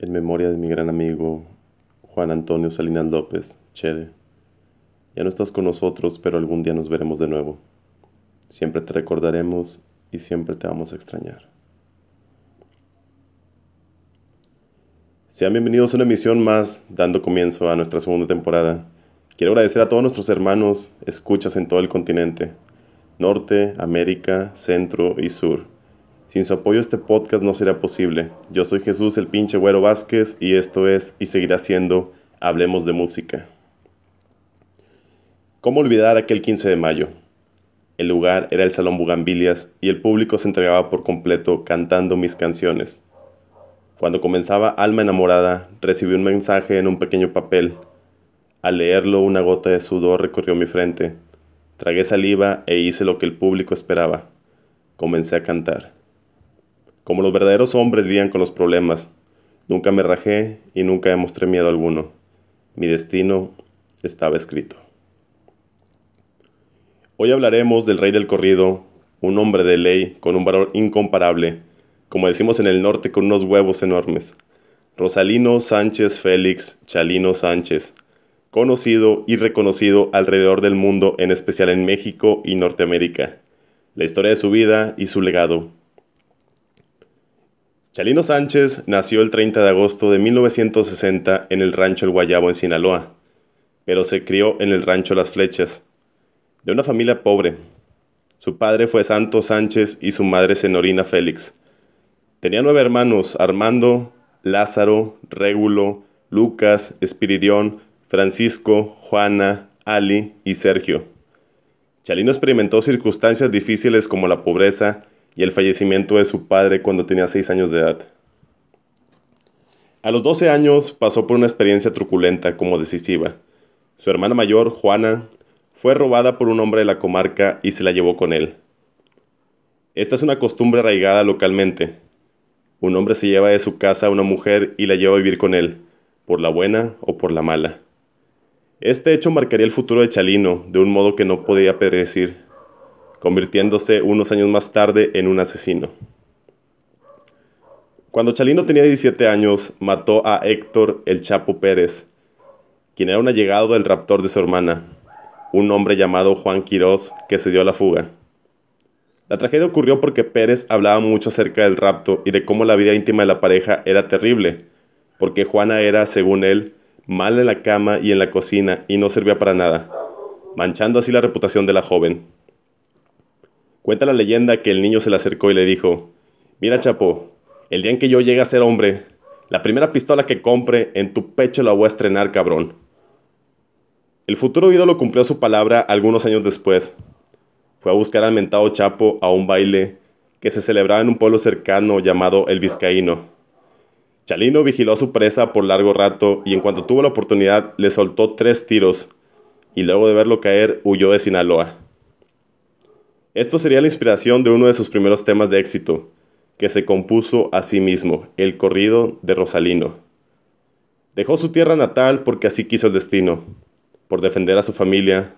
en memoria de mi gran amigo Juan Antonio Salinas López, Chede. Ya no estás con nosotros, pero algún día nos veremos de nuevo. Siempre te recordaremos y siempre te vamos a extrañar. Sean bienvenidos a una emisión más, dando comienzo a nuestra segunda temporada. Quiero agradecer a todos nuestros hermanos, escuchas en todo el continente, Norte, América, Centro y Sur sin su apoyo este podcast no sería posible. Yo soy Jesús el pinche güero Vázquez y esto es y seguirá siendo Hablemos de Música. ¿Cómo olvidar aquel 15 de mayo? El lugar era el Salón Bugambilias y el público se entregaba por completo cantando mis canciones. Cuando comenzaba Alma enamorada, recibí un mensaje en un pequeño papel. Al leerlo, una gota de sudor recorrió mi frente. Tragué saliva e hice lo que el público esperaba. Comencé a cantar. Como los verdaderos hombres lidian con los problemas, nunca me rajé y nunca demostré miedo alguno. Mi destino estaba escrito. Hoy hablaremos del rey del corrido, un hombre de ley con un valor incomparable, como decimos en el norte con unos huevos enormes. Rosalino Sánchez Félix Chalino Sánchez, conocido y reconocido alrededor del mundo, en especial en México y Norteamérica. La historia de su vida y su legado Chalino Sánchez nació el 30 de agosto de 1960 en el rancho El Guayabo en Sinaloa, pero se crió en el rancho Las Flechas, de una familia pobre. Su padre fue Santo Sánchez y su madre Senorina Félix. Tenía nueve hermanos, Armando, Lázaro, Régulo, Lucas, Espiridión, Francisco, Juana, Ali y Sergio. Chalino experimentó circunstancias difíciles como la pobreza, y el fallecimiento de su padre cuando tenía 6 años de edad. A los 12 años pasó por una experiencia truculenta como decisiva. Su hermana mayor, Juana, fue robada por un hombre de la comarca y se la llevó con él. Esta es una costumbre arraigada localmente. Un hombre se lleva de su casa a una mujer y la lleva a vivir con él, por la buena o por la mala. Este hecho marcaría el futuro de Chalino de un modo que no podía predecir convirtiéndose unos años más tarde en un asesino. Cuando Chalino tenía 17 años, mató a Héctor el Chapo Pérez, quien era un allegado del raptor de su hermana, un hombre llamado Juan Quirós que se dio a la fuga. La tragedia ocurrió porque Pérez hablaba mucho acerca del rapto y de cómo la vida íntima de la pareja era terrible, porque Juana era, según él, mal en la cama y en la cocina y no servía para nada, manchando así la reputación de la joven. Cuenta la leyenda que el niño se le acercó y le dijo, Mira Chapo, el día en que yo llegue a ser hombre, la primera pistola que compre en tu pecho la voy a estrenar, cabrón. El futuro ídolo cumplió su palabra algunos años después. Fue a buscar al mentado Chapo a un baile que se celebraba en un pueblo cercano llamado El Vizcaíno. Chalino vigiló a su presa por largo rato y en cuanto tuvo la oportunidad le soltó tres tiros y luego de verlo caer huyó de Sinaloa. Esto sería la inspiración de uno de sus primeros temas de éxito, que se compuso a sí mismo, el corrido de Rosalino. Dejó su tierra natal porque así quiso el destino, por defender a su familia,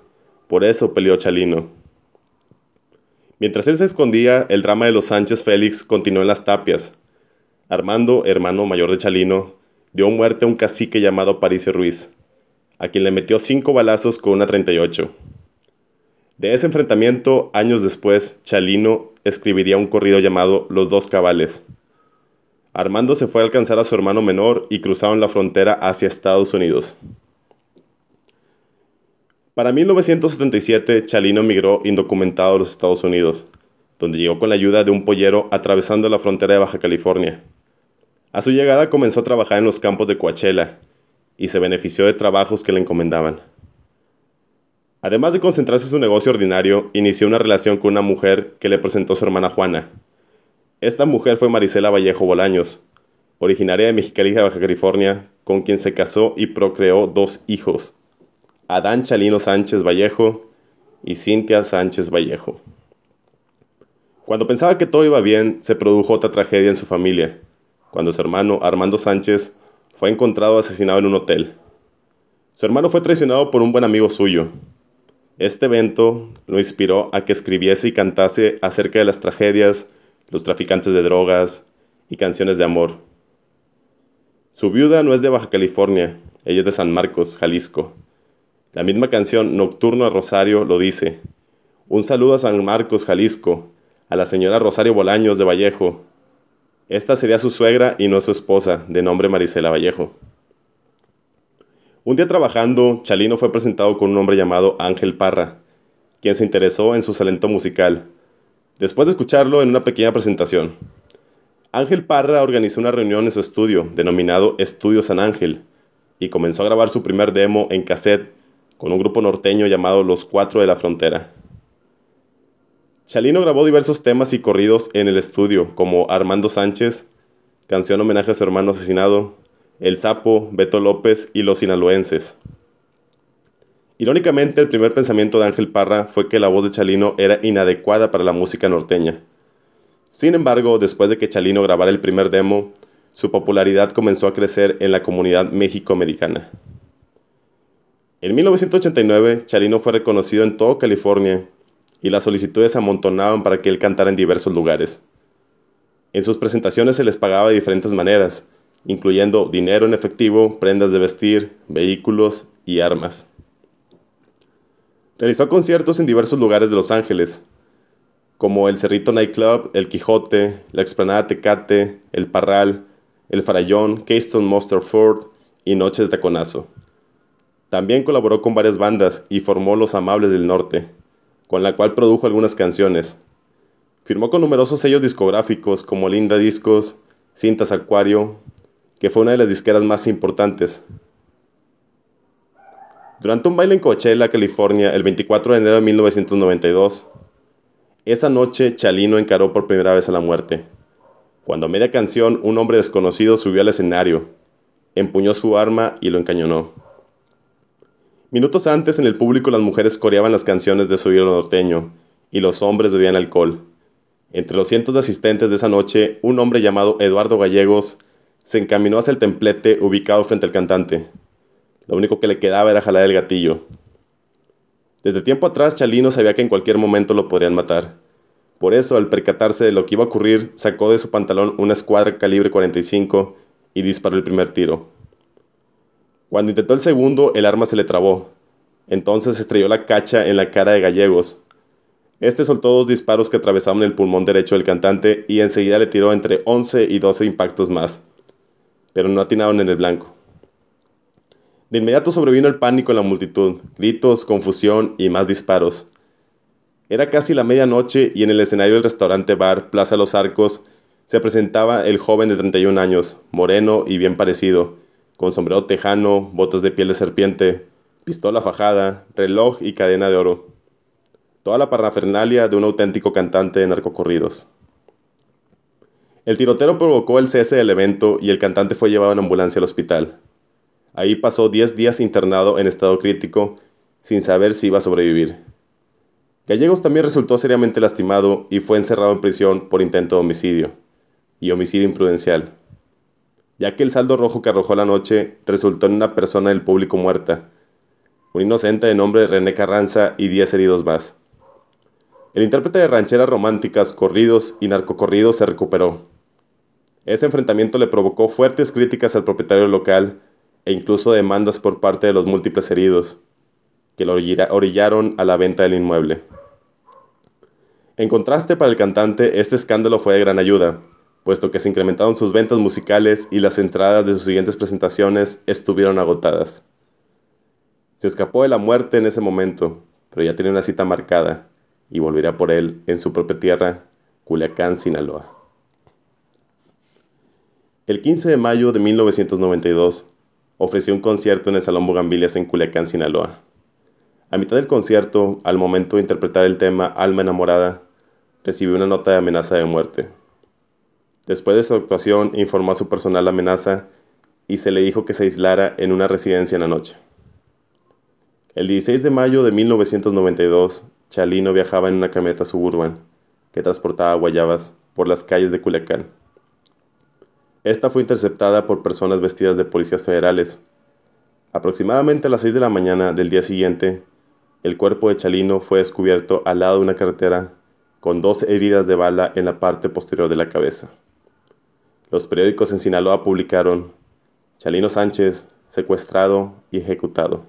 por eso peleó Chalino. Mientras él se escondía, el drama de los Sánchez Félix continuó en las tapias. Armando, hermano mayor de Chalino, dio muerte a un cacique llamado Paricio Ruiz, a quien le metió cinco balazos con una 38. De ese enfrentamiento, años después, Chalino escribiría un corrido llamado Los dos cabales. Armando se fue a alcanzar a su hermano menor y cruzaron la frontera hacia Estados Unidos. Para 1977, Chalino migró indocumentado a los Estados Unidos, donde llegó con la ayuda de un pollero atravesando la frontera de Baja California. A su llegada comenzó a trabajar en los campos de Coachella y se benefició de trabajos que le encomendaban. Además de concentrarse en su negocio ordinario, inició una relación con una mujer que le presentó su hermana Juana. Esta mujer fue Marisela Vallejo Bolaños, originaria de Mexicali, Baja California, con quien se casó y procreó dos hijos, Adán Chalino Sánchez Vallejo y Cintia Sánchez Vallejo. Cuando pensaba que todo iba bien, se produjo otra tragedia en su familia, cuando su hermano Armando Sánchez fue encontrado asesinado en un hotel. Su hermano fue traicionado por un buen amigo suyo, este evento lo inspiró a que escribiese y cantase acerca de las tragedias, los traficantes de drogas y canciones de amor. Su viuda no es de Baja California, ella es de San Marcos, Jalisco. La misma canción Nocturno a Rosario lo dice. Un saludo a San Marcos, Jalisco, a la señora Rosario Bolaños de Vallejo. Esta sería su suegra y no su esposa, de nombre Marisela Vallejo. Un día trabajando, Chalino fue presentado con un hombre llamado Ángel Parra, quien se interesó en su talento musical. Después de escucharlo en una pequeña presentación, Ángel Parra organizó una reunión en su estudio, denominado Estudio San Ángel, y comenzó a grabar su primer demo en cassette con un grupo norteño llamado Los Cuatro de la Frontera. Chalino grabó diversos temas y corridos en el estudio, como Armando Sánchez, canción homenaje a su hermano asesinado, El Sapo, Beto López y Los Sinaloenses. Irónicamente, el primer pensamiento de Ángel Parra fue que la voz de Chalino era inadecuada para la música norteña sin embargo, después de que Chalino grabara el primer demo, su popularidad comenzó a crecer en la comunidad mexicoamericana. En 1989, Chalino fue reconocido en toda California y las solicitudes se amontonaban para que él cantara en diversos lugares. En sus presentaciones se les pagaba de diferentes maneras, incluyendo dinero en efectivo, prendas de vestir, vehículos y armas. Realizó conciertos en diversos lugares de Los Ángeles, como el Cerrito Nightclub, el Quijote, la Explanada Tecate, el Parral, el Farallón, Keystone Monster Ford y Noche de Taconazo. También colaboró con varias bandas y formó Los Amables del Norte, con la cual produjo algunas canciones. Firmó con numerosos sellos discográficos como Linda Discos, Cintas Acuario, que fue una de las disqueras más importantes. Durante un baile en Coachella, California, el 24 de enero de 1992, esa noche Chalino encaró por primera vez a la muerte. Cuando a media canción un hombre desconocido subió al escenario, empuñó su arma y lo encañonó. Minutos antes en el público las mujeres coreaban las canciones de su ídolo norteño y los hombres bebían alcohol. Entre los cientos de asistentes de esa noche, un hombre llamado Eduardo Gallegos se encaminó hacia el templete ubicado frente al cantante. Lo único que le quedaba era jalar el gatillo. Desde tiempo atrás Chalino sabía que en cualquier momento lo podrían matar. Por eso, al percatarse de lo que iba a ocurrir, sacó de su pantalón una escuadra calibre 45 y disparó el primer tiro. Cuando intentó el segundo, el arma se le trabó. Entonces estrelló la cacha en la cara de Gallegos. Este soltó dos disparos que atravesaron el pulmón derecho del cantante y enseguida le tiró entre 11 y 12 impactos más, pero no atinaron en el blanco. De inmediato sobrevino el pánico en la multitud, gritos, confusión y más disparos. Era casi la medianoche y en el escenario del restaurante bar Plaza Los Arcos se presentaba el joven de 31 años, moreno y bien parecido, con sombrero tejano, botas de piel de serpiente, pistola fajada, reloj y cadena de oro. Toda la parafernalia de un auténtico cantante de narcocorridos. El tirotero provocó el cese del evento y el cantante fue llevado en ambulancia al hospital. Ahí pasó 10 días internado en estado crítico, sin saber si iba a sobrevivir. Gallegos también resultó seriamente lastimado y fue encerrado en prisión por intento de homicidio y homicidio imprudencial, ya que el saldo rojo que arrojó la noche resultó en una persona del público muerta, un inocente de nombre René Carranza y 10 heridos más. El intérprete de rancheras románticas, corridos y narcocorridos se recuperó. Ese enfrentamiento le provocó fuertes críticas al propietario local e incluso demandas por parte de los múltiples heridos, que lo orillaron a la venta del inmueble. En contraste para el cantante, este escándalo fue de gran ayuda, puesto que se incrementaron sus ventas musicales y las entradas de sus siguientes presentaciones estuvieron agotadas. Se escapó de la muerte en ese momento, pero ya tenía una cita marcada y volverá por él en su propia tierra, Culiacán, Sinaloa. El 15 de mayo de 1992, ofreció un concierto en el Salón Bogambilias en Culiacán, Sinaloa. A mitad del concierto, al momento de interpretar el tema Alma enamorada, recibió una nota de amenaza de muerte. Después de su actuación, informó a su personal la amenaza y se le dijo que se aislara en una residencia en la noche. El 16 de mayo de 1992, Chalino viajaba en una camioneta suburban que transportaba guayabas por las calles de Culiacán. Esta fue interceptada por personas vestidas de policías federales. Aproximadamente a las 6 de la mañana del día siguiente, el cuerpo de Chalino fue descubierto al lado de una carretera con dos heridas de bala en la parte posterior de la cabeza. Los periódicos en Sinaloa publicaron, Chalino Sánchez, secuestrado y ejecutado.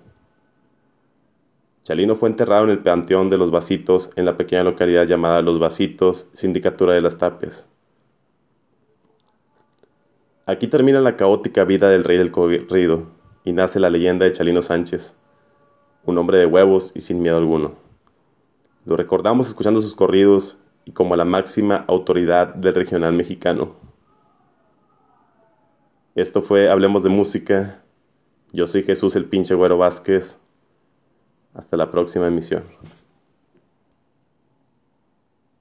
Chalino fue enterrado en el Panteón de los Vasitos en la pequeña localidad llamada Los Vasitos, Sindicatura de las Tapias. Aquí termina la caótica vida del rey del corrido y nace la leyenda de Chalino Sánchez, un hombre de huevos y sin miedo alguno. Lo recordamos escuchando sus corridos y como la máxima autoridad del regional mexicano. Esto fue Hablemos de Música. Yo soy Jesús el pinche Güero Vázquez. Hasta la próxima emisión.